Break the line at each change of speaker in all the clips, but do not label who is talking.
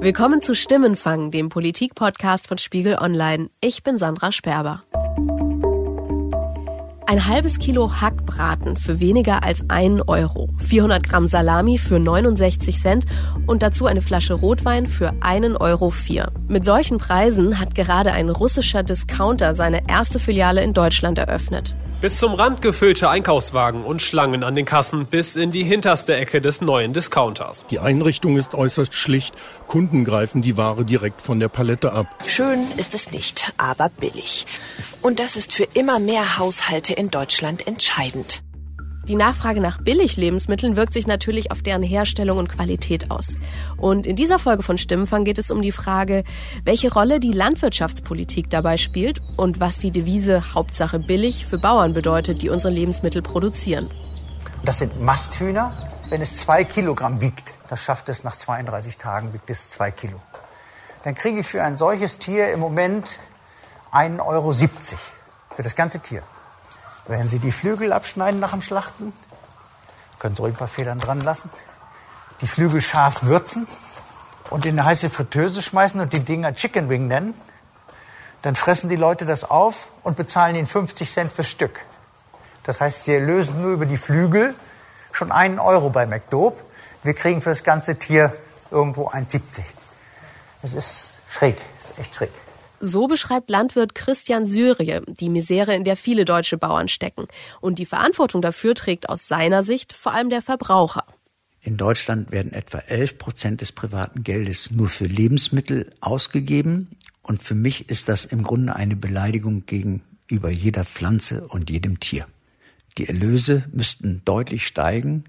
Willkommen zu Stimmenfang, dem Politik-Podcast von Spiegel Online. Ich bin Sandra Sperber. Ein halbes Kilo Hackbraten für weniger als einen Euro, 400 Gramm Salami für 69 Cent und dazu eine Flasche Rotwein für 1,04 Euro. Mit solchen Preisen hat gerade ein russischer Discounter seine erste Filiale in Deutschland eröffnet.
Bis zum Rand gefüllte Einkaufswagen und Schlangen an den Kassen bis in die hinterste Ecke des neuen Discounters.
Die Einrichtung ist äußerst schlicht. Kunden greifen die Ware direkt von der Palette ab.
Schön ist es nicht, aber billig. Und das ist für immer mehr Haushalte in Deutschland entscheidend.
Die Nachfrage nach Billiglebensmitteln wirkt sich natürlich auf deren Herstellung und Qualität aus. Und in dieser Folge von Stimmenfang geht es um die Frage, welche Rolle die Landwirtschaftspolitik dabei spielt und was die Devise Hauptsache billig für Bauern bedeutet, die unsere Lebensmittel produzieren.
Das sind Masthühner, wenn es zwei Kilogramm wiegt. Das schafft es nach 32 Tagen, wiegt es zwei Kilo. Dann kriege ich für ein solches Tier im Moment 1,70 Euro für das ganze Tier. Wenn Sie die Flügel abschneiden nach dem Schlachten, können Sie ruhig ein paar Federn dran lassen, die Flügel scharf würzen und in eine heiße Fritteuse schmeißen und die Dinger Chicken Wing nennen, dann fressen die Leute das auf und bezahlen ihnen 50 Cent fürs Stück. Das heißt, sie lösen nur über die Flügel schon einen Euro bei McDope. Wir kriegen für das ganze Tier irgendwo 1,70. Das ist schräg, das ist echt schräg.
So beschreibt Landwirt Christian Syrie die Misere, in der viele deutsche Bauern stecken. Und die Verantwortung dafür trägt aus seiner Sicht vor allem der Verbraucher.
In Deutschland werden etwa 11 Prozent des privaten Geldes nur für Lebensmittel ausgegeben. Und für mich ist das im Grunde eine Beleidigung gegenüber jeder Pflanze und jedem Tier. Die Erlöse müssten deutlich steigen,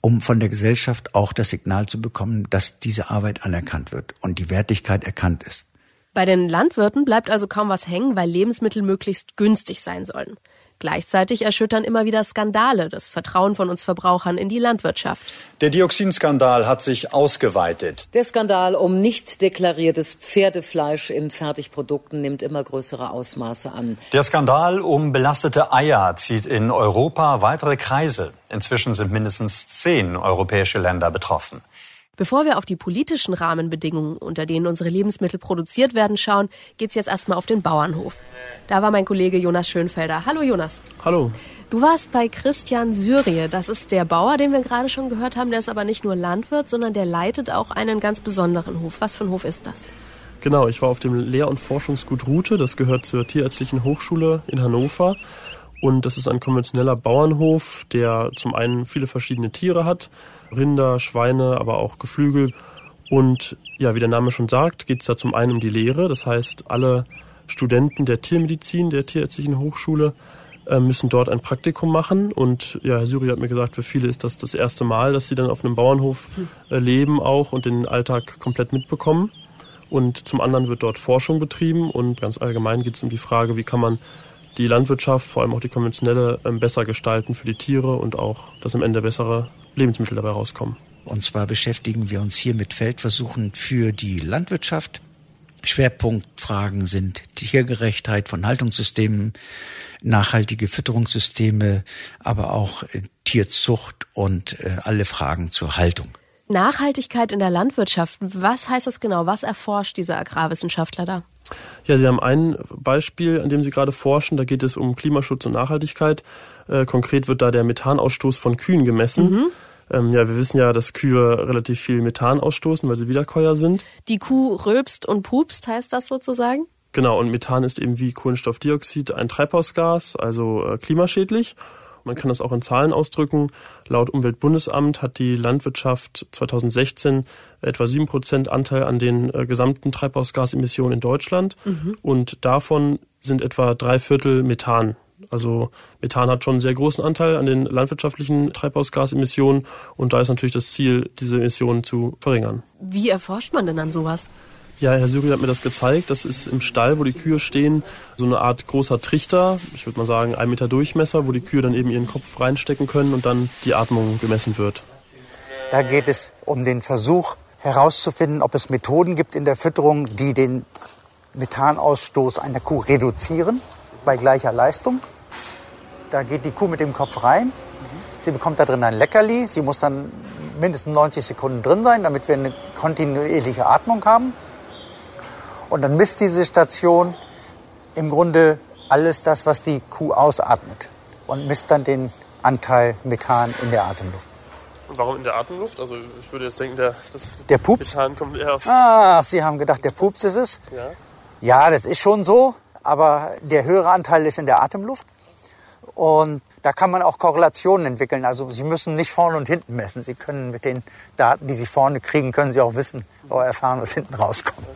um von der Gesellschaft auch das Signal zu bekommen, dass diese Arbeit anerkannt wird und die Wertigkeit erkannt ist.
Bei den Landwirten bleibt also kaum was hängen, weil Lebensmittel möglichst günstig sein sollen. Gleichzeitig erschüttern immer wieder Skandale das Vertrauen von uns Verbrauchern in die Landwirtschaft.
Der Dioxinskandal hat sich ausgeweitet.
Der Skandal um nicht deklariertes Pferdefleisch in Fertigprodukten nimmt immer größere Ausmaße an.
Der Skandal um belastete Eier zieht in Europa weitere Kreise. Inzwischen sind mindestens zehn europäische Länder betroffen.
Bevor wir auf die politischen Rahmenbedingungen, unter denen unsere Lebensmittel produziert werden, schauen, geht's jetzt erstmal auf den Bauernhof. Da war mein Kollege Jonas Schönfelder. Hallo Jonas.
Hallo.
Du warst bei Christian Syrie. Das ist der Bauer, den wir gerade schon gehört haben. Der ist aber nicht nur Landwirt, sondern der leitet auch einen ganz besonderen Hof. Was für ein Hof ist das?
Genau, ich war auf dem Lehr- und Forschungsgut Rute. Das gehört zur Tierärztlichen Hochschule in Hannover. Und das ist ein konventioneller Bauernhof, der zum einen viele verschiedene Tiere hat. Rinder, Schweine, aber auch Geflügel. Und ja, wie der Name schon sagt, geht es da zum einen um die Lehre. Das heißt, alle Studenten der Tiermedizin der Tierärztlichen Hochschule äh, müssen dort ein Praktikum machen. Und ja, Herr Syri hat mir gesagt, für viele ist das das erste Mal, dass sie dann auf einem Bauernhof äh, leben auch und den Alltag komplett mitbekommen. Und zum anderen wird dort Forschung betrieben und ganz allgemein geht es um die Frage, wie kann man die Landwirtschaft, vor allem auch die konventionelle, ähm, besser gestalten für die Tiere und auch, dass am Ende bessere Lebensmittel dabei rauskommen.
Und zwar beschäftigen wir uns hier mit Feldversuchen für die Landwirtschaft. Schwerpunktfragen sind Tiergerechtheit von Haltungssystemen, nachhaltige Fütterungssysteme, aber auch äh, Tierzucht und äh, alle Fragen zur Haltung.
Nachhaltigkeit in der Landwirtschaft, was heißt das genau? Was erforscht dieser Agrarwissenschaftler da?
Ja, Sie haben ein Beispiel, an dem Sie gerade forschen. Da geht es um Klimaschutz und Nachhaltigkeit. Äh, konkret wird da der Methanausstoß von Kühen gemessen. Mhm. Ähm, ja, wir wissen ja, dass Kühe relativ viel Methan ausstoßen, weil sie Wiederkäuer sind.
Die Kuh rülpst und pupst, heißt das sozusagen?
Genau, und Methan ist eben wie Kohlenstoffdioxid ein Treibhausgas, also äh, klimaschädlich. Man kann das auch in Zahlen ausdrücken. Laut Umweltbundesamt hat die Landwirtschaft 2016 etwa sieben Prozent Anteil an den äh, gesamten Treibhausgasemissionen in Deutschland. Mhm. Und davon sind etwa drei Viertel Methan. Also Methan hat schon einen sehr großen Anteil an den landwirtschaftlichen Treibhausgasemissionen und da ist natürlich das Ziel, diese Emissionen zu verringern.
Wie erforscht man denn dann sowas?
Ja, Herr Syri hat mir das gezeigt. Das ist im Stall, wo die Kühe stehen, so eine Art großer Trichter, ich würde mal sagen ein Meter Durchmesser, wo die Kühe dann eben ihren Kopf reinstecken können und dann die Atmung gemessen wird.
Da geht es um den Versuch herauszufinden, ob es Methoden gibt in der Fütterung, die den Methanausstoß einer Kuh reduzieren bei gleicher Leistung. Da geht die Kuh mit dem Kopf rein. Sie bekommt da drin ein Leckerli. Sie muss dann mindestens 90 Sekunden drin sein, damit wir eine kontinuierliche Atmung haben. Und dann misst diese Station im Grunde alles das, was die Kuh ausatmet und misst dann den Anteil Methan in der Atemluft.
Und warum in der Atemluft? Also ich würde jetzt denken, der, das
Der Pups?
Methan kommt eher aus...
Ah, Sie haben gedacht, der Pups ist es?
Ja.
Ja, das ist schon so, aber der höhere Anteil ist in der Atemluft. Und da kann man auch Korrelationen entwickeln. Also Sie müssen nicht vorne und hinten messen. Sie können mit den Daten, die Sie vorne kriegen, können Sie auch wissen, oder erfahren, was hinten rauskommt.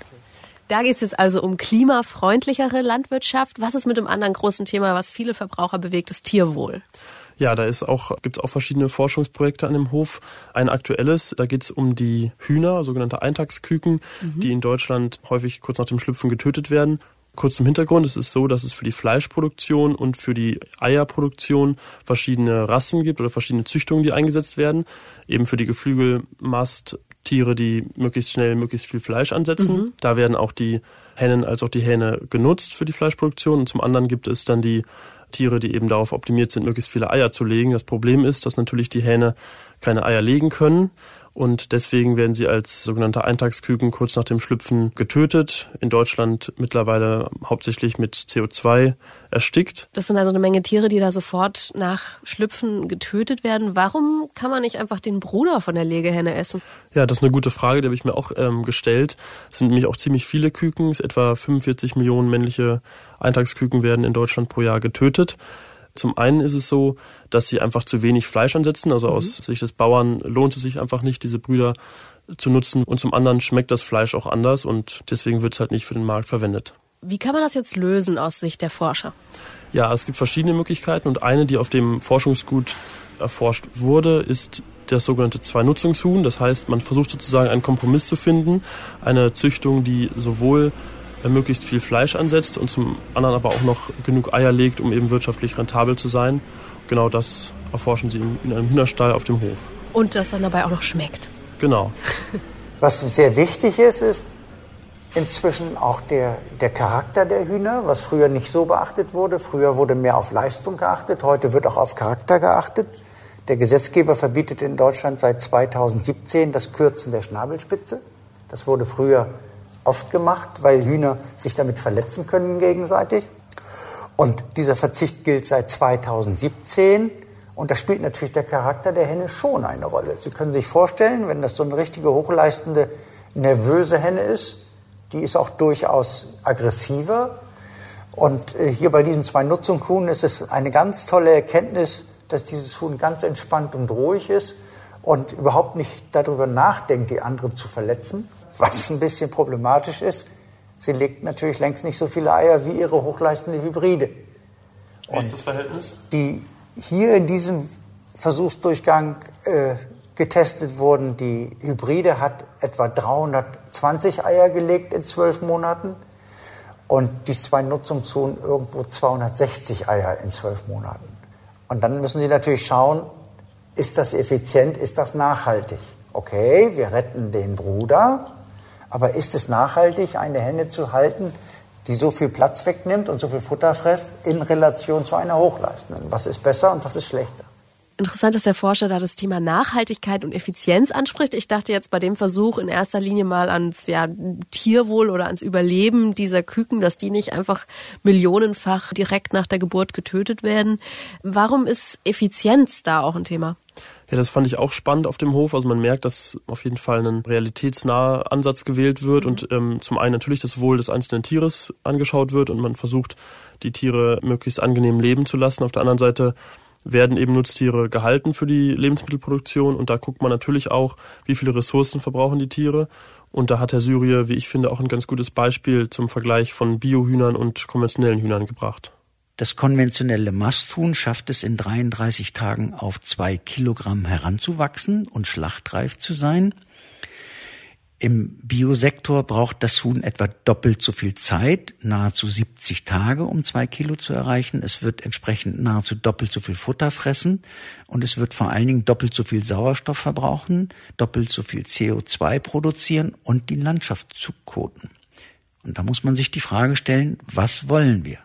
Da geht es jetzt also um klimafreundlichere Landwirtschaft. Was ist mit dem anderen großen Thema, was viele Verbraucher bewegt, das Tierwohl?
Ja, da ist auch, gibt's auch verschiedene Forschungsprojekte an dem Hof. Ein aktuelles, da geht's um die Hühner, sogenannte Eintagsküken, die in Deutschland häufig kurz nach dem Schlüpfen getötet werden. Kurz zum Hintergrund, es ist so, dass es für die Fleischproduktion und für die Eierproduktion verschiedene Rassen gibt oder verschiedene Züchtungen, die eingesetzt werden. Eben für die Geflügelmasttiere, die möglichst schnell möglichst viel Fleisch ansetzen. Da werden auch die Hennen als auch die Hähne genutzt für die Fleischproduktion. Und zum anderen gibt es dann die Tiere, die eben darauf optimiert sind, möglichst viele Eier zu legen. Das Problem ist, dass natürlich die Hähne keine Eier legen können und deswegen werden sie als sogenannte Eintagsküken kurz nach dem Schlüpfen getötet. In Deutschland mittlerweile hauptsächlich mit CO2 erstickt.
Das sind also eine Menge Tiere, die da sofort nach Schlüpfen getötet werden. Warum kann man nicht einfach den Bruder von der Legehenne essen?
Ja, das ist eine gute Frage, die habe ich mir auch ähm, gestellt. Es sind nämlich auch ziemlich viele Küken. Es etwa 45 Millionen männliche Eintagsküken werden in Deutschland pro Jahr getötet. Zum einen ist es so, dass sie einfach zu wenig Fleisch ansetzen. Also aus Sicht des Bauern lohnt es sich einfach nicht, diese Brüder zu nutzen. Und zum anderen schmeckt das Fleisch auch anders und deswegen wird es halt nicht für den Markt verwendet.
Wie kann man das jetzt lösen aus Sicht der Forscher?
Ja, es gibt verschiedene Möglichkeiten und eine, die auf dem Forschungsgut erforscht wurde, ist das sogenannte Zwei-Nutzungshuhn. Das heißt, man versucht sozusagen einen Kompromiss zu finden, eine Züchtung, die sowohl möglichst viel Fleisch ansetzt und zum anderen aber auch noch genug Eier legt, um eben wirtschaftlich rentabel zu sein. Genau das erforschen sie in, in einem Hühnerstall auf dem Hof.
Und das dann dabei auch noch schmeckt.
Genau.
Was sehr wichtig ist, ist inzwischen auch der, der Charakter der Hühner, was früher nicht so beachtet wurde. Früher wurde mehr auf Leistung geachtet, heute wird auch auf Charakter geachtet. Der Gesetzgeber verbietet in Deutschland seit 2017 das Kürzen der Schnabelspitze. Das wurde früher oft gemacht, weil Hühner sich damit verletzen können gegenseitig. Und dieser Verzicht gilt seit 2017. Und da spielt natürlich der Charakter der Henne schon eine Rolle. Sie können sich vorstellen, wenn das so eine richtige hochleistende, nervöse Henne ist, die ist auch durchaus aggressiver. Und äh, hier bei diesen zwei Nutzungshuhn ist es eine ganz tolle Erkenntnis, dass dieses Huhn ganz entspannt und ruhig ist und überhaupt nicht darüber nachdenkt, die anderen zu verletzen. Was ein bisschen problematisch ist, sie legt natürlich längst nicht so viele Eier wie ihre hochleistende Hybride.
Wie ist das Verhältnis?
die hier in diesem Versuchsdurchgang äh, getestet wurden. Die Hybride hat etwa 320 Eier gelegt in zwölf Monaten und die zwei Nutzungshuhn irgendwo 260 Eier in zwölf Monaten. Und dann müssen Sie natürlich schauen, ist das effizient, ist das nachhaltig? Okay, wir retten den Bruder, aber ist es nachhaltig, eine Henne zu halten, die so viel Platz wegnimmt und so viel Futter frisst, in Relation zu einer Hochleistenden? Was ist besser und was ist schlechter?
Interessant, dass der Forscher da das Thema Nachhaltigkeit und Effizienz anspricht. Ich dachte jetzt bei dem Versuch in erster Linie mal ans ja, Tierwohl oder ans Überleben dieser Küken, dass die nicht einfach millionenfach direkt nach der Geburt getötet werden. Warum ist Effizienz da auch ein Thema?
Ja, das fand ich auch spannend auf dem Hof. Also man merkt, dass auf jeden Fall ein realitätsnaher Ansatz gewählt wird und ähm, zum einen natürlich das Wohl des einzelnen Tieres angeschaut wird und man versucht, die Tiere möglichst angenehm leben zu lassen. Auf der anderen Seite werden eben Nutztiere gehalten für die Lebensmittelproduktion und da guckt man natürlich auch, wie viele Ressourcen verbrauchen die Tiere. Und da hat Herr Syrie, wie ich finde, auch ein ganz gutes Beispiel zum Vergleich von Biohühnern und konventionellen Hühnern gebracht.
Das konventionelle Masthuhn schafft es in 33 Tagen auf zwei Kilogramm heranzuwachsen und schlachtreif zu sein. Im Biosektor braucht das Huhn etwa doppelt so viel Zeit, nahezu 70 Tage, um zwei Kilo zu erreichen. Es wird entsprechend nahezu doppelt so viel Futter fressen und es wird vor allen Dingen doppelt so viel Sauerstoff verbrauchen, doppelt so viel CO2 produzieren und die Landschaft zukoten. Und da muss man sich die Frage stellen, was wollen wir?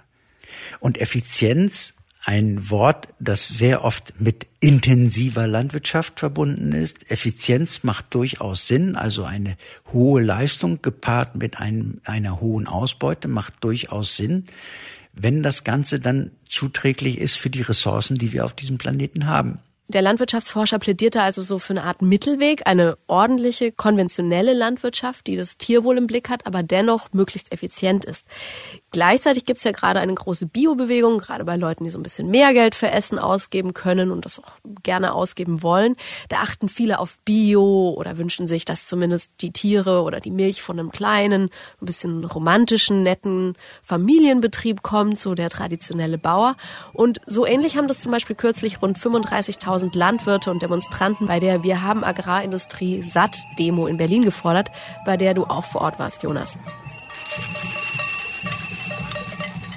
Und Effizienz ein Wort, das sehr oft mit intensiver Landwirtschaft verbunden ist. Effizienz macht durchaus Sinn, also eine hohe Leistung gepaart mit einem, einer hohen Ausbeute macht durchaus Sinn, wenn das Ganze dann zuträglich ist für die Ressourcen, die wir auf diesem Planeten haben.
Der Landwirtschaftsforscher plädierte also so für eine Art Mittelweg, eine ordentliche, konventionelle Landwirtschaft, die das Tierwohl im Blick hat, aber dennoch möglichst effizient ist. Gleichzeitig gibt es ja gerade eine große Biobewegung, gerade bei Leuten, die so ein bisschen mehr Geld für Essen ausgeben können und das auch gerne ausgeben wollen. Da achten viele auf Bio oder wünschen sich, dass zumindest die Tiere oder die Milch von einem kleinen, ein bisschen romantischen, netten Familienbetrieb kommt, so der traditionelle Bauer. Und so ähnlich haben das zum Beispiel kürzlich rund 35.000 Landwirte und Demonstranten bei der Wir haben Agrarindustrie satt Demo in Berlin gefordert, bei der du auch vor Ort warst, Jonas.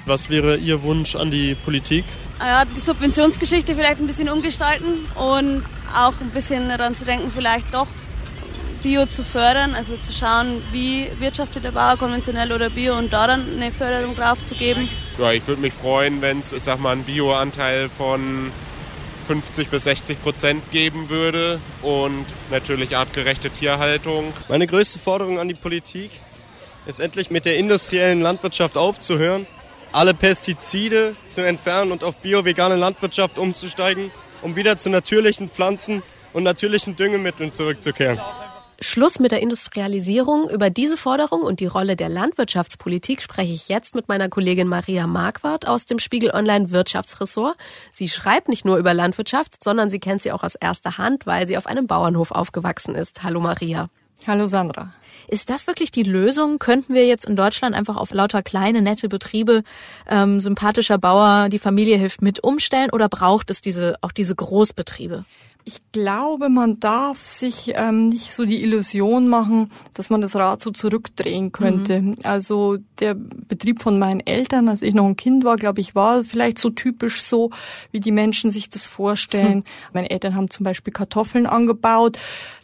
Was wäre Ihr Wunsch an die Politik?
Ja, die Subventionsgeschichte vielleicht ein bisschen umgestalten und auch ein bisschen daran zu denken, vielleicht doch Bio zu fördern, also zu schauen, wie wirtschaftet der Bauer konventionell oder Bio und da dann eine Förderung drauf zu geben.
Ja, ich würde mich freuen, wenn es, ich sag mal, einen Bioanteil von 50 bis 60 Prozent geben würde und natürlich artgerechte Tierhaltung.
Meine größte Forderung an die Politik ist endlich mit der industriellen Landwirtschaft aufzuhören alle Pestizide zu entfernen und auf bio-vegane Landwirtschaft umzusteigen, um wieder zu natürlichen Pflanzen und natürlichen Düngemitteln zurückzukehren.
Schluss mit der Industrialisierung. Über diese Forderung und die Rolle der Landwirtschaftspolitik spreche ich jetzt mit meiner Kollegin Maria Marquardt aus dem Spiegel Online Wirtschaftsressort. Sie schreibt nicht nur über Landwirtschaft, sondern sie kennt sie auch aus erster Hand, weil sie auf einem Bauernhof aufgewachsen ist. Hallo Maria.
Hallo Sandra.
Ist das wirklich die Lösung? Könnten wir jetzt in Deutschland einfach auf lauter kleine, nette Betriebe, ähm, sympathischer Bauer, die Familie hilft mit umstellen oder braucht es diese, auch diese Großbetriebe?
Ich glaube, man darf sich ähm, nicht so die Illusion machen, dass man das Rad so zurückdrehen könnte. Mhm. Also der Betrieb von meinen Eltern, als ich noch ein Kind war, glaube ich, war vielleicht so typisch so, wie die Menschen sich das vorstellen. Hm. Meine Eltern haben zum Beispiel Kartoffeln angebaut.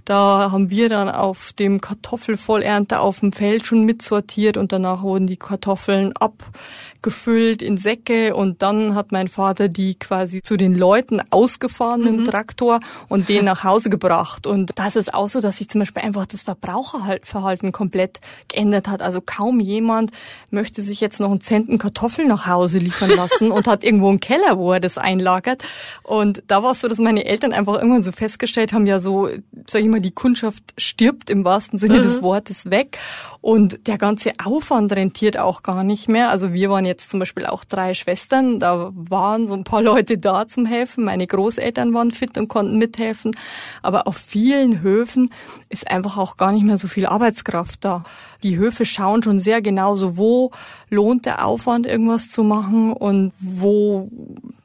Da haben wir dann auf dem Kartoffelvollernte auf dem Feld schon mitsortiert und danach wurden die Kartoffeln abgefüllt in Säcke und dann hat mein Vater die quasi zu den Leuten ausgefahren mhm. mit dem mhm. Traktor und den nach Hause gebracht. Und das ist auch so, dass sich zum Beispiel einfach das Verbraucherverhalten komplett geändert hat. Also kaum jemand möchte sich jetzt noch einen Zenten Kartoffeln nach Hause liefern lassen und hat irgendwo einen Keller, wo er das einlagert. Und da war es so, dass meine Eltern einfach irgendwann so festgestellt haben, ja so, sag ich mal, die Kundschaft stirbt im wahrsten Sinne mhm. des Wortes weg und der ganze Aufwand rentiert auch gar nicht mehr. Also wir waren jetzt zum Beispiel auch drei Schwestern, da waren so ein paar Leute da zum Helfen. Meine Großeltern waren fit und konnten mithelfen. Aber auf vielen Höfen ist einfach auch gar nicht mehr so viel Arbeitskraft da. Die Höfe schauen schon sehr genau so, wo lohnt der Aufwand, irgendwas zu machen und wo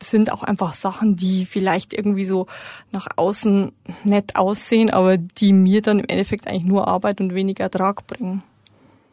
sind auch einfach Sachen, die vielleicht irgendwie so nach außen nett aussehen, aber die mir dann im Endeffekt eigentlich nur Arbeit und wenig Ertrag bringen.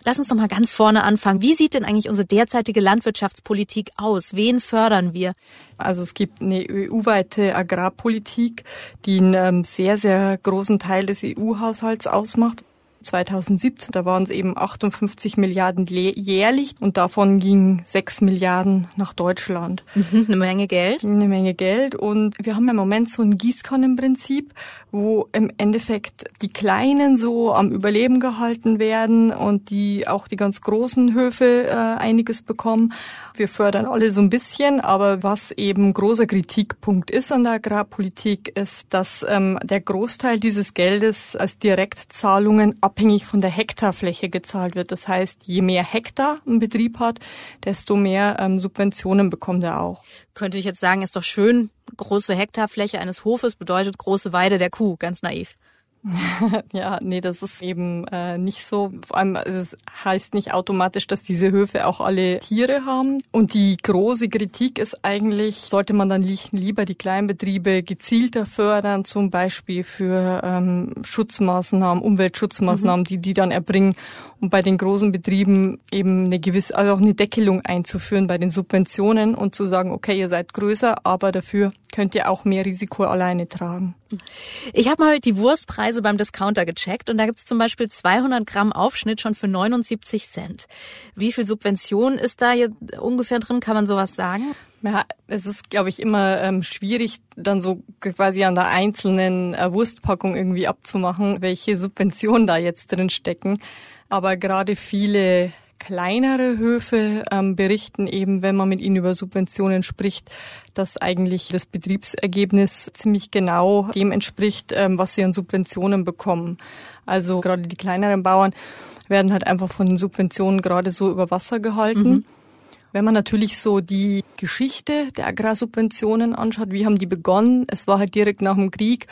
Lass uns doch mal ganz vorne anfangen. Wie sieht denn eigentlich unsere derzeitige Landwirtschaftspolitik aus? Wen fördern wir?
Also es gibt eine EU-weite Agrarpolitik, die einen ähm, sehr, sehr großen Teil des EU-Haushalts ausmacht. 2017. Da waren es eben 58 Milliarden jährlich und davon gingen 6 Milliarden nach Deutschland.
Mhm, eine Menge Geld.
Eine Menge Geld und wir haben im Moment so ein Gießkannenprinzip, wo im Endeffekt die Kleinen so am Überleben gehalten werden und die auch die ganz großen Höfe äh, einiges bekommen. Wir fördern alle so ein bisschen, aber was eben großer Kritikpunkt ist an der Agrarpolitik, ist, dass ähm, der Großteil dieses Geldes als Direktzahlungen ab abhängig von der Hektarfläche gezahlt wird. Das heißt, je mehr Hektar ein Betrieb hat, desto mehr ähm, Subventionen bekommt er auch.
Könnte ich jetzt sagen, ist doch schön, große Hektarfläche eines Hofes bedeutet große Weide der Kuh, ganz naiv.
ja, nee, das ist eben äh, nicht so. Vor allem, es heißt nicht automatisch, dass diese Höfe auch alle Tiere haben. Und die große Kritik ist eigentlich, sollte man dann lieber die Kleinbetriebe gezielter fördern, zum Beispiel für ähm, Schutzmaßnahmen, Umweltschutzmaßnahmen, mhm. die die dann erbringen, um bei den großen Betrieben eben eine gewisse, also auch eine Deckelung einzuführen bei den Subventionen und zu sagen, okay, ihr seid größer, aber dafür könnt ihr auch mehr Risiko alleine tragen.
Ich habe mal die Wurstpreise beim Discounter gecheckt und da gibt's zum Beispiel 200 Gramm Aufschnitt schon für 79 Cent. Wie viel Subvention ist da jetzt ungefähr drin? Kann man sowas sagen?
Ja, es ist, glaube ich, immer ähm, schwierig, dann so quasi an der einzelnen äh, Wurstpackung irgendwie abzumachen, welche Subventionen da jetzt drin stecken. Aber gerade viele kleinere Höfe ähm, berichten eben, wenn man mit ihnen über Subventionen spricht, dass eigentlich das Betriebsergebnis ziemlich genau dem entspricht, ähm, was sie an Subventionen bekommen. Also gerade die kleineren Bauern werden halt einfach von den Subventionen gerade so über Wasser gehalten. Mhm. Wenn man natürlich so die Geschichte der Agrarsubventionen anschaut, wie haben die begonnen? Es war halt direkt nach dem Krieg,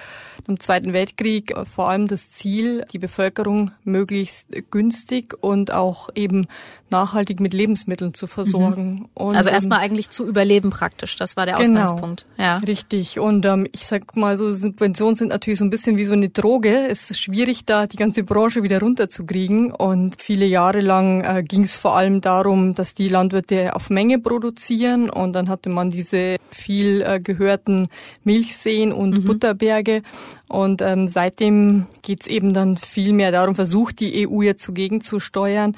im Zweiten Weltkrieg, äh, vor allem das Ziel, die Bevölkerung möglichst günstig und auch eben nachhaltig mit Lebensmitteln zu versorgen. Mhm.
Also erstmal ähm, eigentlich zu überleben praktisch, das war der genau, Ausgangspunkt.
Ja. Richtig. Und ähm, ich sag mal so, Subventionen sind natürlich so ein bisschen wie so eine Droge. Es ist schwierig, da die ganze Branche wieder runterzukriegen. Und viele Jahre lang äh, ging es vor allem darum, dass die Landwirte auf Menge produzieren und dann hatte man diese viel äh, gehörten Milchseen und mhm. Butterberge. Und ähm, seitdem geht's eben dann viel mehr darum, versucht die EU jetzt zugegen zu steuern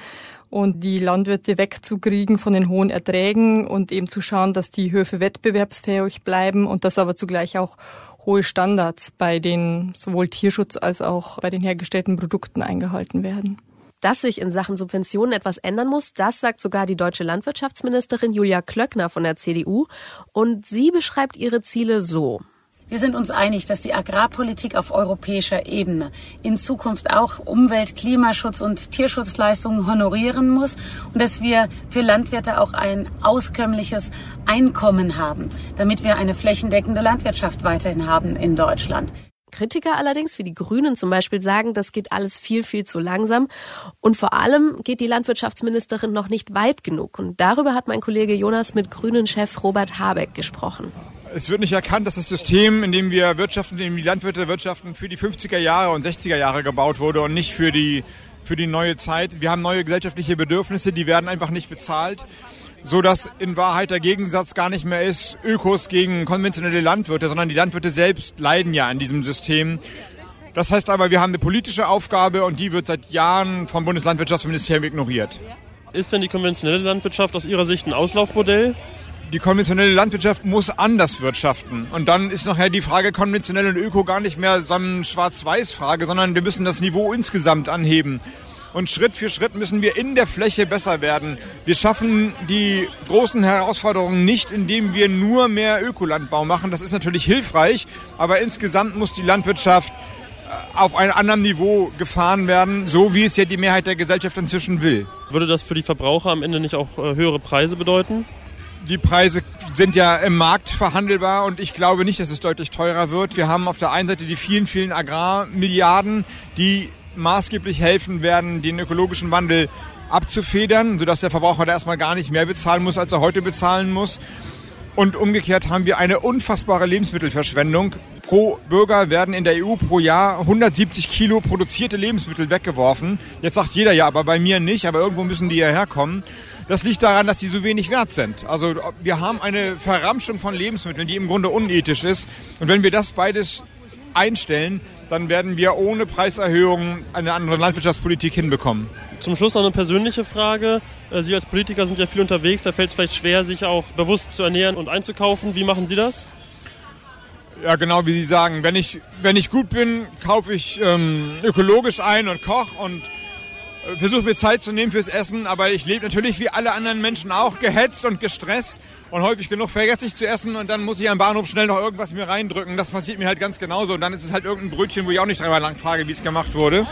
und die Landwirte wegzukriegen von den hohen Erträgen und eben zu schauen, dass die Höfe wettbewerbsfähig bleiben und dass aber zugleich auch hohe Standards bei den sowohl Tierschutz als auch bei den hergestellten Produkten eingehalten werden.
Dass sich in Sachen Subventionen etwas ändern muss, das sagt sogar die deutsche Landwirtschaftsministerin Julia Klöckner von der CDU. Und sie beschreibt ihre Ziele so.
Wir sind uns einig, dass die Agrarpolitik auf europäischer Ebene in Zukunft auch Umwelt-, Klimaschutz und Tierschutzleistungen honorieren muss und dass wir für Landwirte auch ein auskömmliches Einkommen haben, damit wir eine flächendeckende Landwirtschaft weiterhin haben in Deutschland.
Kritiker allerdings, wie die Grünen zum Beispiel, sagen, das geht alles viel, viel zu langsam. Und vor allem geht die Landwirtschaftsministerin noch nicht weit genug. Und darüber hat mein Kollege Jonas mit Grünen-Chef Robert Habeck gesprochen
es wird nicht erkannt, dass das System, in dem wir wirtschaften, in dem die Landwirte wirtschaften, für die 50er Jahre und 60er Jahre gebaut wurde und nicht für die, für die neue Zeit. Wir haben neue gesellschaftliche Bedürfnisse, die werden einfach nicht bezahlt, so dass in Wahrheit der Gegensatz gar nicht mehr ist Ökos gegen konventionelle Landwirte, sondern die Landwirte selbst leiden ja an diesem System. Das heißt aber, wir haben eine politische Aufgabe und die wird seit Jahren vom Bundeslandwirtschaftsministerium ignoriert.
Ist denn die konventionelle Landwirtschaft aus Ihrer Sicht ein Auslaufmodell?
die konventionelle Landwirtschaft muss anders wirtschaften. Und dann ist nachher die Frage konventionell und öko gar nicht mehr so eine Schwarz-Weiß-Frage, sondern wir müssen das Niveau insgesamt anheben. Und Schritt für Schritt müssen wir in der Fläche besser werden. Wir schaffen die großen Herausforderungen nicht, indem wir nur mehr Ökolandbau machen. Das ist natürlich hilfreich, aber insgesamt muss die Landwirtschaft äh, auf einem anderen Niveau gefahren werden, so wie es ja die Mehrheit der Gesellschaft inzwischen will.
Würde das für die Verbraucher am Ende nicht auch äh, höhere Preise bedeuten?
die Preise sind ja im Markt verhandelbar und ich glaube nicht, dass es deutlich teurer wird. Wir haben auf der einen Seite die vielen, vielen Agrarmilliarden, die maßgeblich helfen werden, den ökologischen Wandel abzufedern, sodass der Verbraucher da erstmal gar nicht mehr bezahlen muss, als er heute bezahlen muss. Und umgekehrt haben wir eine unfassbare Lebensmittelverschwendung. Pro Bürger werden in der EU pro Jahr 170 Kilo produzierte Lebensmittel weggeworfen. Jetzt sagt jeder ja, aber bei mir nicht, aber irgendwo müssen die ja herkommen. Das liegt daran, dass sie so wenig wert sind. Also wir haben eine Verramschung von Lebensmitteln, die im Grunde unethisch ist. Und wenn wir das beides einstellen, dann werden wir ohne Preiserhöhungen eine andere Landwirtschaftspolitik hinbekommen.
Zum Schluss noch eine persönliche Frage. Äh, sie als Politiker sind ja viel unterwegs, da fällt es vielleicht schwer, sich auch bewusst zu ernähren und einzukaufen. Wie machen Sie das?
Ja, genau wie Sie sagen. Wenn ich, wenn ich gut bin, kaufe ich ähm, ökologisch ein und koche und versuche mir Zeit zu nehmen fürs Essen, aber ich lebe natürlich wie alle anderen Menschen auch gehetzt und gestresst und häufig genug vergesse ich zu essen und dann muss ich am Bahnhof schnell noch irgendwas mir reindrücken. Das passiert mir halt ganz genauso und dann ist es halt irgendein Brötchen, wo ich auch nicht dreimal lang frage, wie es gemacht wurde.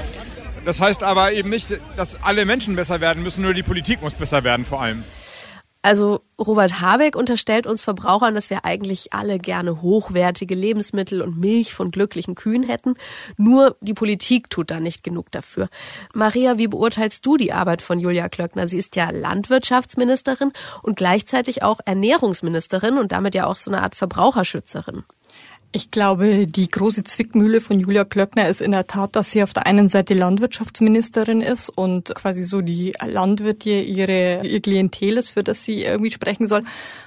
Das heißt aber eben nicht, dass alle Menschen besser werden müssen, nur die Politik muss besser werden vor allem.
Also Robert Habeck unterstellt uns Verbrauchern, dass wir eigentlich alle gerne hochwertige Lebensmittel und Milch von glücklichen Kühen hätten. Nur die Politik tut da nicht genug dafür. Maria, wie beurteilst du die Arbeit von Julia Klöckner? Sie ist ja Landwirtschaftsministerin und gleichzeitig auch Ernährungsministerin und damit ja auch so eine Art Verbraucherschützerin.
Ich glaube, die große Zwickmühle von Julia Klöckner ist in der Tat, dass sie auf der einen Seite Landwirtschaftsministerin ist und quasi so die Landwirte ihre, ihr Klientel ist, für das sie irgendwie sprechen soll.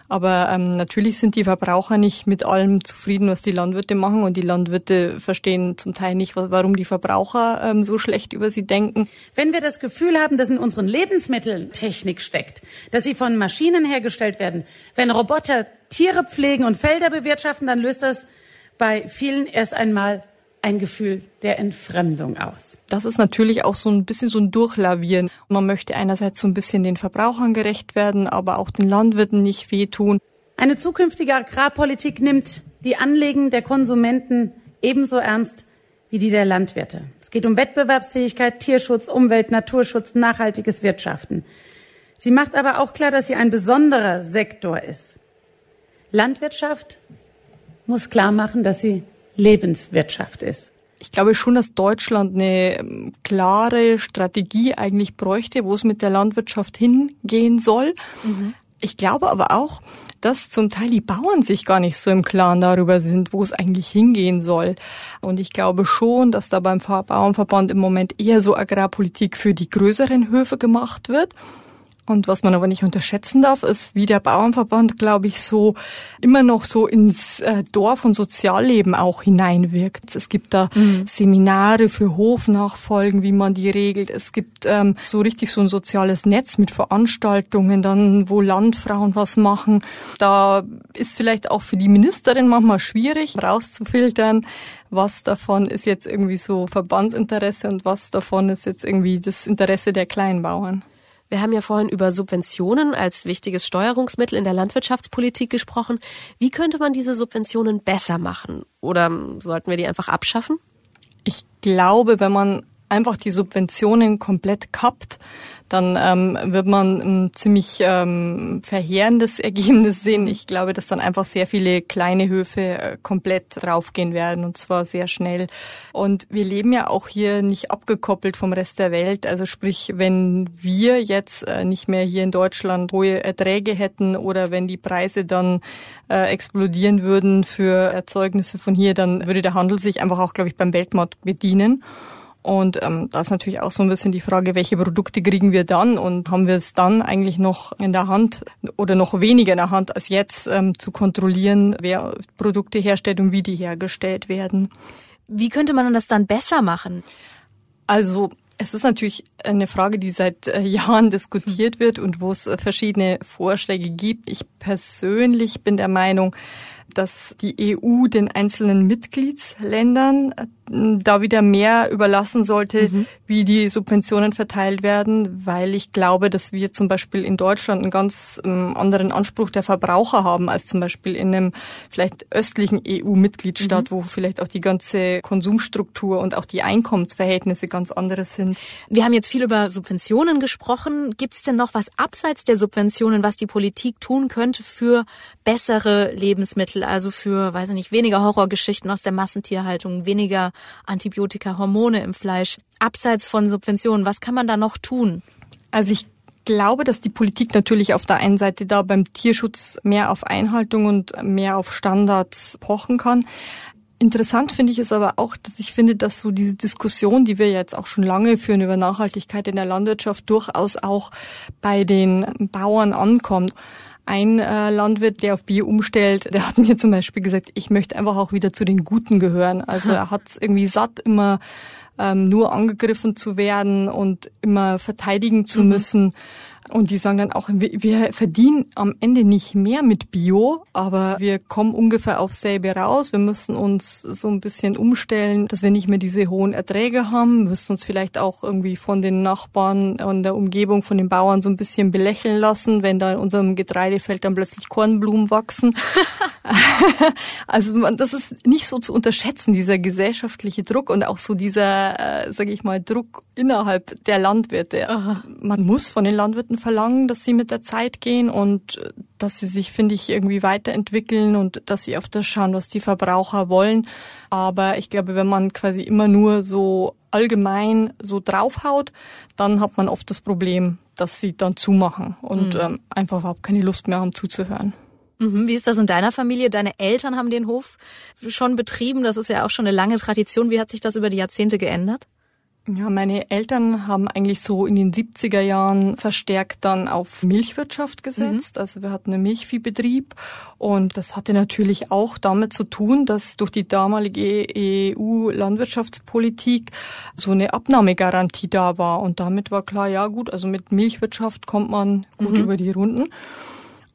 Aber ähm, natürlich sind die Verbraucher nicht mit allem zufrieden, was die Landwirte machen. Und die Landwirte verstehen zum Teil nicht, warum die Verbraucher ähm, so schlecht über sie denken.
Wenn wir das Gefühl haben, dass in unseren Lebensmitteln Technik steckt, dass sie von Maschinen hergestellt werden, wenn Roboter Tiere pflegen und Felder bewirtschaften, dann löst das bei vielen erst einmal ein Gefühl der Entfremdung aus.
Das ist natürlich auch so ein bisschen so ein Durchlavieren. Man möchte einerseits so ein bisschen den Verbrauchern gerecht werden, aber auch den Landwirten nicht wehtun.
Eine zukünftige Agrarpolitik nimmt die Anliegen der Konsumenten ebenso ernst wie die der Landwirte. Es geht um Wettbewerbsfähigkeit, Tierschutz, Umwelt, Naturschutz, nachhaltiges Wirtschaften. Sie macht aber auch klar, dass sie ein besonderer Sektor ist. Landwirtschaft muss klar machen, dass sie Lebenswirtschaft ist.
Ich glaube schon, dass Deutschland eine ähm, klare Strategie eigentlich bräuchte, wo es mit der Landwirtschaft hingehen soll. Mhm. Ich glaube aber auch, dass zum Teil die Bauern sich gar nicht so im Klaren darüber sind, wo es eigentlich hingehen soll. Und ich glaube schon, dass da beim Bauernverband im Moment eher so Agrarpolitik für die größeren Höfe gemacht wird und was man aber nicht unterschätzen darf, ist, wie der Bauernverband, glaube ich, so immer noch so ins äh, Dorf- und Sozialleben auch hineinwirkt. Es gibt da mhm. Seminare für Hofnachfolgen, wie man die regelt. Es gibt ähm, so richtig so ein soziales Netz mit Veranstaltungen, dann wo Landfrauen was machen. Da ist vielleicht auch für die Ministerin manchmal schwierig rauszufiltern, was davon ist jetzt irgendwie so Verbandsinteresse und was davon ist jetzt irgendwie das Interesse der Kleinbauern.
Wir haben ja vorhin über Subventionen als wichtiges Steuerungsmittel in der Landwirtschaftspolitik gesprochen. Wie könnte man diese Subventionen besser machen? Oder sollten wir die einfach abschaffen?
Ich glaube, wenn man einfach die Subventionen komplett kappt, dann ähm, wird man ein ziemlich ähm, verheerendes Ergebnis sehen. Ich glaube, dass dann einfach sehr viele kleine Höfe äh, komplett draufgehen werden und zwar sehr schnell. Und wir leben ja auch hier nicht abgekoppelt vom Rest der Welt. Also sprich, wenn wir jetzt äh, nicht mehr hier in Deutschland hohe Erträge hätten oder wenn die Preise dann äh, explodieren würden für Erzeugnisse von hier, dann würde der Handel sich einfach auch, glaube ich, beim Weltmarkt bedienen. Und ähm, da ist natürlich auch so ein bisschen die Frage, welche Produkte kriegen wir dann und haben wir es dann eigentlich noch in der Hand oder noch weniger in der Hand als jetzt ähm, zu kontrollieren, wer Produkte herstellt und wie die hergestellt werden.
Wie könnte man das dann besser machen?
Also es ist natürlich eine Frage, die seit äh, Jahren diskutiert wird und wo es äh, verschiedene Vorschläge gibt. Ich persönlich bin der Meinung, dass die EU den einzelnen Mitgliedsländern äh, da wieder mehr überlassen sollte, mhm. wie die Subventionen verteilt werden, weil ich glaube, dass wir zum Beispiel in Deutschland einen ganz ähm, anderen Anspruch der Verbraucher haben als zum Beispiel in einem vielleicht östlichen EU-Mitgliedstaat, mhm. wo vielleicht auch die ganze Konsumstruktur und auch die Einkommensverhältnisse ganz andere sind.
Wir haben jetzt viel über Subventionen gesprochen. Gibt es denn noch was abseits der Subventionen, was die Politik tun könnte für bessere Lebensmittel, also für, weiß ich nicht, weniger Horrorgeschichten aus der Massentierhaltung, weniger Antibiotika, Hormone im Fleisch, abseits von Subventionen? Was kann man da noch tun?
Also ich glaube, dass die Politik natürlich auf der einen Seite da beim Tierschutz mehr auf Einhaltung und mehr auf Standards pochen kann. Interessant finde ich es aber auch, dass ich finde, dass so diese Diskussion, die wir jetzt auch schon lange führen über Nachhaltigkeit in der Landwirtschaft, durchaus auch bei den Bauern ankommt. Ein äh, Landwirt, der auf Bier umstellt, der hat mir zum Beispiel gesagt, ich möchte einfach auch wieder zu den Guten gehören. Also er hat es irgendwie satt, immer ähm, nur angegriffen zu werden und immer verteidigen zu mhm. müssen. Und die sagen dann auch, wir, verdienen am Ende nicht mehr mit Bio, aber wir kommen ungefähr auf selbe raus. Wir müssen uns so ein bisschen umstellen, dass wir nicht mehr diese hohen Erträge haben. Wir müssen uns vielleicht auch irgendwie von den Nachbarn und der Umgebung von den Bauern so ein bisschen belächeln lassen, wenn da in unserem Getreidefeld dann plötzlich Kornblumen wachsen. also man, das ist nicht so zu unterschätzen, dieser gesellschaftliche Druck und auch so dieser, äh, sage ich mal, Druck innerhalb der Landwirte. Man muss von den Landwirten Kunden verlangen, dass sie mit der Zeit gehen und äh, dass sie sich, finde ich, irgendwie weiterentwickeln und dass sie auf das schauen, was die Verbraucher wollen. Aber ich glaube, wenn man quasi immer nur so allgemein so draufhaut, dann hat man oft das Problem, dass sie dann zumachen und mhm. ähm, einfach überhaupt keine Lust mehr haben zuzuhören.
Mhm. Wie ist das in deiner Familie? Deine Eltern haben den Hof schon betrieben. Das ist ja auch schon eine lange Tradition. Wie hat sich das über die Jahrzehnte geändert?
Ja, meine Eltern haben eigentlich so in den 70er Jahren verstärkt dann auf Milchwirtschaft gesetzt. Mhm. Also wir hatten einen Milchviehbetrieb und das hatte natürlich auch damit zu tun, dass durch die damalige EU-Landwirtschaftspolitik so eine Abnahmegarantie da war und damit war klar, ja gut, also mit Milchwirtschaft kommt man gut mhm. über die Runden.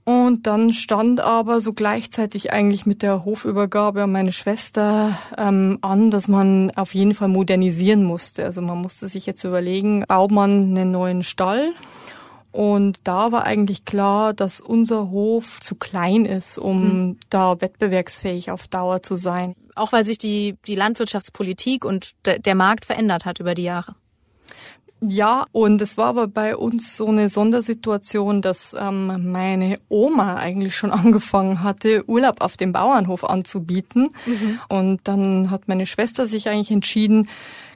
Und dann stand aber so gleichzeitig eigentlich mit der Hofübergabe an meine Schwester ähm, an, dass man auf jeden Fall modernisieren musste. Also man musste sich jetzt überlegen, baut man einen neuen Stall? Und da war eigentlich klar, dass unser Hof zu klein ist, um hm. da wettbewerbsfähig auf Dauer zu sein.
Auch weil sich die, die Landwirtschaftspolitik und der Markt verändert hat über die Jahre.
Ja, und es war aber bei uns so eine Sondersituation, dass ähm, meine Oma eigentlich schon angefangen hatte, Urlaub auf dem Bauernhof anzubieten. Mhm. Und dann hat meine Schwester sich eigentlich entschieden,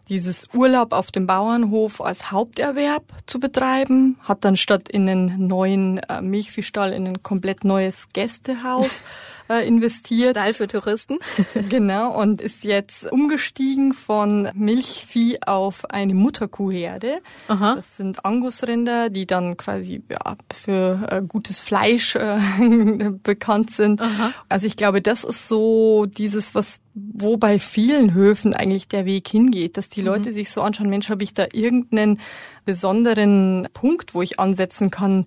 dieses Urlaub auf dem Bauernhof als Haupterwerb zu betreiben, hat dann statt in einen neuen äh, Milchviehstall in ein komplett neues Gästehaus äh, investiert.
Stall für Touristen.
genau, und ist jetzt umgestiegen von Milchvieh auf eine Mutterkuhherde. Aha. Das sind Angusrinder, die dann quasi ja, für äh, gutes Fleisch äh, bekannt sind. Aha. Also ich glaube, das ist so dieses, was wo bei vielen Höfen eigentlich der Weg hingeht, dass die mhm. Leute sich so anschauen, Mensch, habe ich da irgendeinen besonderen Punkt, wo ich ansetzen kann,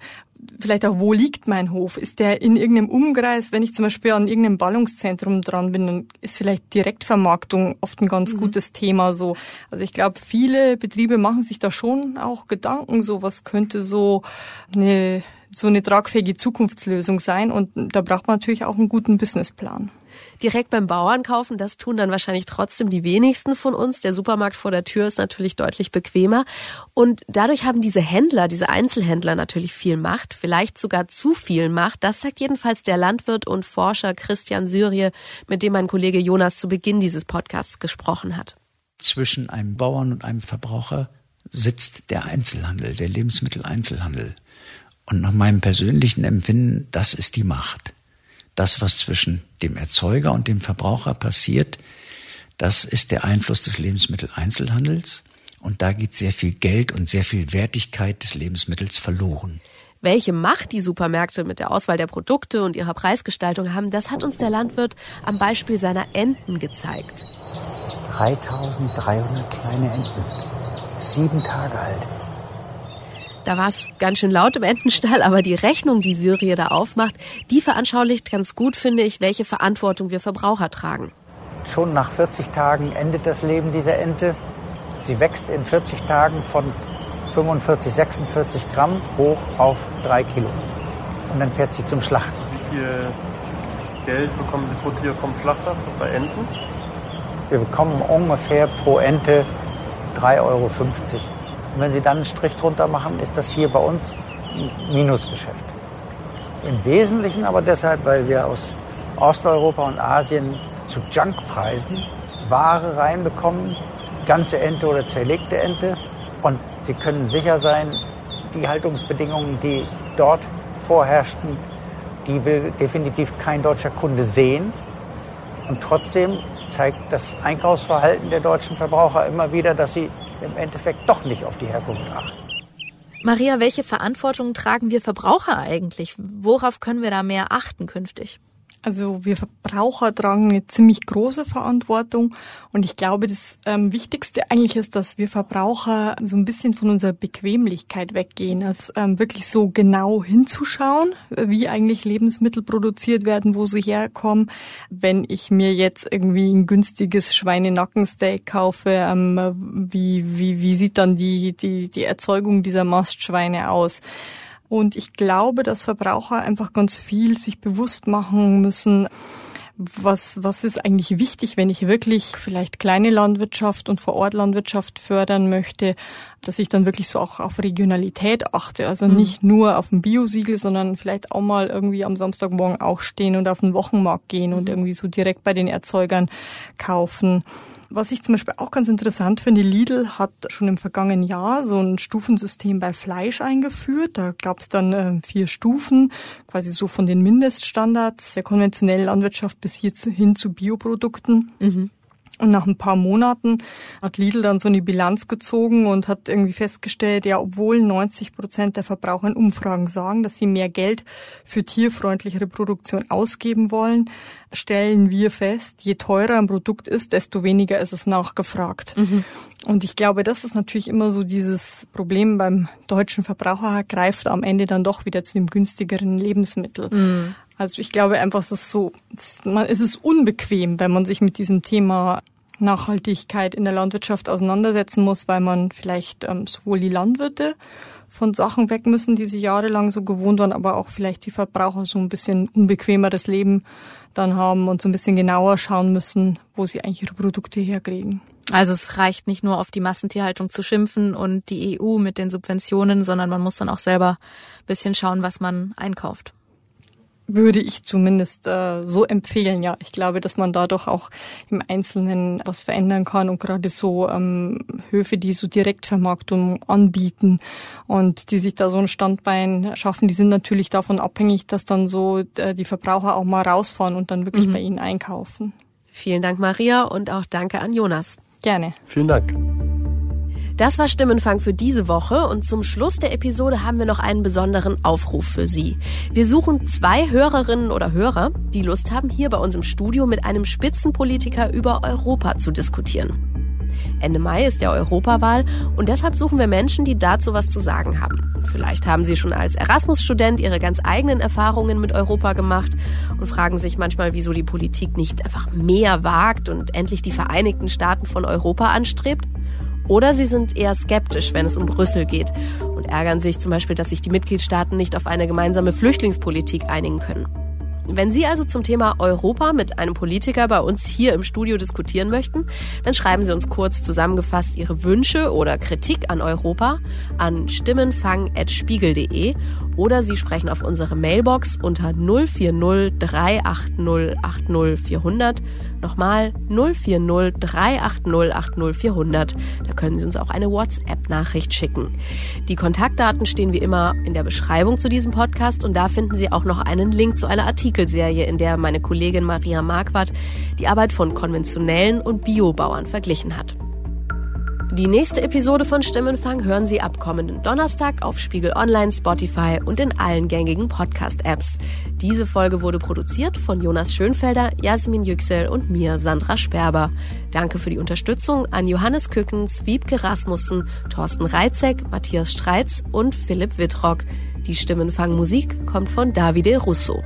vielleicht auch, wo liegt mein Hof? Ist der in irgendeinem Umkreis? Wenn ich zum Beispiel an irgendeinem Ballungszentrum dran bin, dann ist vielleicht Direktvermarktung oft ein ganz mhm. gutes Thema. So, also ich glaube, viele Betriebe machen sich da schon auch Gedanken. So, was könnte so eine so eine tragfähige Zukunftslösung sein? Und da braucht man natürlich auch einen guten Businessplan
direkt beim Bauern kaufen. Das tun dann wahrscheinlich trotzdem die wenigsten von uns. Der Supermarkt vor der Tür ist natürlich deutlich bequemer. Und dadurch haben diese Händler, diese Einzelhändler natürlich viel Macht, vielleicht sogar zu viel Macht. Das sagt jedenfalls der Landwirt und Forscher Christian Syrie, mit dem mein Kollege Jonas zu Beginn dieses Podcasts gesprochen hat.
Zwischen einem Bauern und einem Verbraucher sitzt der Einzelhandel, der Lebensmitteleinzelhandel. Und nach meinem persönlichen Empfinden, das ist die Macht das, was zwischen dem Erzeuger und dem Verbraucher passiert, das ist der Einfluss des Lebensmitteleinzelhandels. Und da geht sehr viel Geld und sehr viel Wertigkeit des Lebensmittels verloren.
Welche Macht die Supermärkte mit der Auswahl der Produkte und ihrer Preisgestaltung haben, das hat uns der Landwirt am Beispiel seiner Enten gezeigt.
3300 kleine Enten, sieben Tage alt.
Da war es ganz schön laut im Entenstall, aber die Rechnung, die Syrie da aufmacht, die veranschaulicht ganz gut, finde ich, welche Verantwortung wir Verbraucher tragen.
Schon nach 40 Tagen endet das Leben dieser Ente. Sie wächst in 40 Tagen von 45, 46 Gramm hoch auf 3 Kilo. Und dann fährt sie zum Schlachten.
Wie viel Geld bekommen Sie pro Tier vom Schlachter bei Enten?
Wir bekommen ungefähr pro Ente 3,50 Euro. Und wenn Sie dann einen Strich drunter machen, ist das hier bei uns ein Minusgeschäft. Im Wesentlichen aber deshalb, weil wir aus Osteuropa und Asien zu Junkpreisen Ware reinbekommen, ganze Ente oder zerlegte Ente. Und Sie können sicher sein, die Haltungsbedingungen, die dort vorherrschten, die will definitiv kein deutscher Kunde sehen. Und trotzdem zeigt das Einkaufsverhalten der deutschen Verbraucher immer wieder, dass sie im Endeffekt doch nicht auf die Herkunft achten.
Maria, welche Verantwortung tragen wir Verbraucher eigentlich? Worauf können wir da mehr achten künftig?
Also wir Verbraucher tragen eine ziemlich große Verantwortung und ich glaube, das ähm, Wichtigste eigentlich ist, dass wir Verbraucher so ein bisschen von unserer Bequemlichkeit weggehen, also ähm, wirklich so genau hinzuschauen, wie eigentlich Lebensmittel produziert werden, wo sie herkommen. Wenn ich mir jetzt irgendwie ein günstiges Schweinenackensteak kaufe, ähm, wie, wie, wie sieht dann die, die, die Erzeugung dieser Mastschweine aus? Und ich glaube, dass Verbraucher einfach ganz viel sich bewusst machen müssen, was, was ist eigentlich wichtig, wenn ich wirklich vielleicht kleine Landwirtschaft und Vorortlandwirtschaft fördern möchte, dass ich dann wirklich so auch auf Regionalität achte. Also mhm. nicht nur auf ein Biosiegel, sondern vielleicht auch mal irgendwie am Samstagmorgen auch stehen und auf den Wochenmarkt gehen und mhm. irgendwie so direkt bei den Erzeugern kaufen. Was ich zum Beispiel auch ganz interessant finde, Lidl hat schon im vergangenen Jahr so ein Stufensystem bei Fleisch eingeführt. Da gab es dann äh, vier Stufen, quasi so von den Mindeststandards der konventionellen Landwirtschaft bis hier zu, hin zu Bioprodukten. Mhm. Und nach ein paar Monaten hat Lidl dann so eine Bilanz gezogen und hat irgendwie festgestellt, ja, obwohl 90 Prozent der Verbraucher in Umfragen sagen, dass sie mehr Geld für tierfreundlichere Produktion ausgeben wollen, stellen wir fest, je teurer ein Produkt ist, desto weniger ist es nachgefragt. Mhm. Und ich glaube, das ist natürlich immer so dieses Problem beim deutschen Verbraucher, greift am Ende dann doch wieder zu dem günstigeren Lebensmittel. Mhm. Also ich glaube einfach, es ist so, es ist unbequem, wenn man sich mit diesem Thema Nachhaltigkeit in der Landwirtschaft auseinandersetzen muss, weil man vielleicht ähm, sowohl die Landwirte von Sachen weg müssen, die sie jahrelang so gewohnt waren, aber auch vielleicht die Verbraucher so ein bisschen unbequemeres Leben dann haben und so ein bisschen genauer schauen müssen, wo sie eigentlich ihre Produkte herkriegen.
Also es reicht nicht nur auf die Massentierhaltung zu schimpfen und die EU mit den Subventionen, sondern man muss dann auch selber ein bisschen schauen, was man einkauft
würde ich zumindest äh, so empfehlen. Ja, ich glaube, dass man dadurch auch im Einzelnen was verändern kann und gerade so ähm, Höfe, die so Direktvermarktung anbieten und die sich da so ein Standbein schaffen, die sind natürlich davon abhängig, dass dann so äh, die Verbraucher auch mal rausfahren und dann wirklich mhm. bei ihnen einkaufen.
Vielen Dank, Maria, und auch danke an Jonas.
Gerne.
Vielen Dank.
Das war Stimmenfang für diese Woche und zum Schluss der Episode haben wir noch einen besonderen Aufruf für Sie. Wir suchen zwei Hörerinnen oder Hörer, die Lust haben, hier bei uns im Studio mit einem Spitzenpolitiker über Europa zu diskutieren. Ende Mai ist ja Europawahl und deshalb suchen wir Menschen, die dazu was zu sagen haben. Vielleicht haben Sie schon als Erasmus-Student Ihre ganz eigenen Erfahrungen mit Europa gemacht und fragen sich manchmal, wieso die Politik nicht einfach mehr wagt und endlich die Vereinigten Staaten von Europa anstrebt. Oder sie sind eher skeptisch, wenn es um Brüssel geht und ärgern sich zum Beispiel, dass sich die Mitgliedstaaten nicht auf eine gemeinsame Flüchtlingspolitik einigen können. Wenn Sie also zum Thema Europa mit einem Politiker bei uns hier im Studio diskutieren möchten, dann schreiben Sie uns kurz zusammengefasst Ihre Wünsche oder Kritik an Europa an stimmenfang.spiegel.de oder Sie sprechen auf unsere Mailbox unter 040 380 80 400 Nochmal 040 380 80 400. Da können Sie uns auch eine WhatsApp-Nachricht schicken. Die Kontaktdaten stehen wie immer in der Beschreibung zu diesem Podcast und da finden Sie auch noch einen Link zu einer Artikelserie, in der meine Kollegin Maria Marquardt die Arbeit von konventionellen und Biobauern verglichen hat. Die nächste Episode von Stimmenfang hören Sie ab kommenden Donnerstag auf Spiegel Online, Spotify und in allen gängigen Podcast-Apps. Diese Folge wurde produziert von Jonas Schönfelder, Jasmin Yüksel und mir, Sandra Sperber. Danke für die Unterstützung an Johannes Kückens, Wiebke Rasmussen, Thorsten Reitzek, Matthias Streitz und Philipp Wittrock. Die Stimmenfang-Musik kommt von Davide Russo.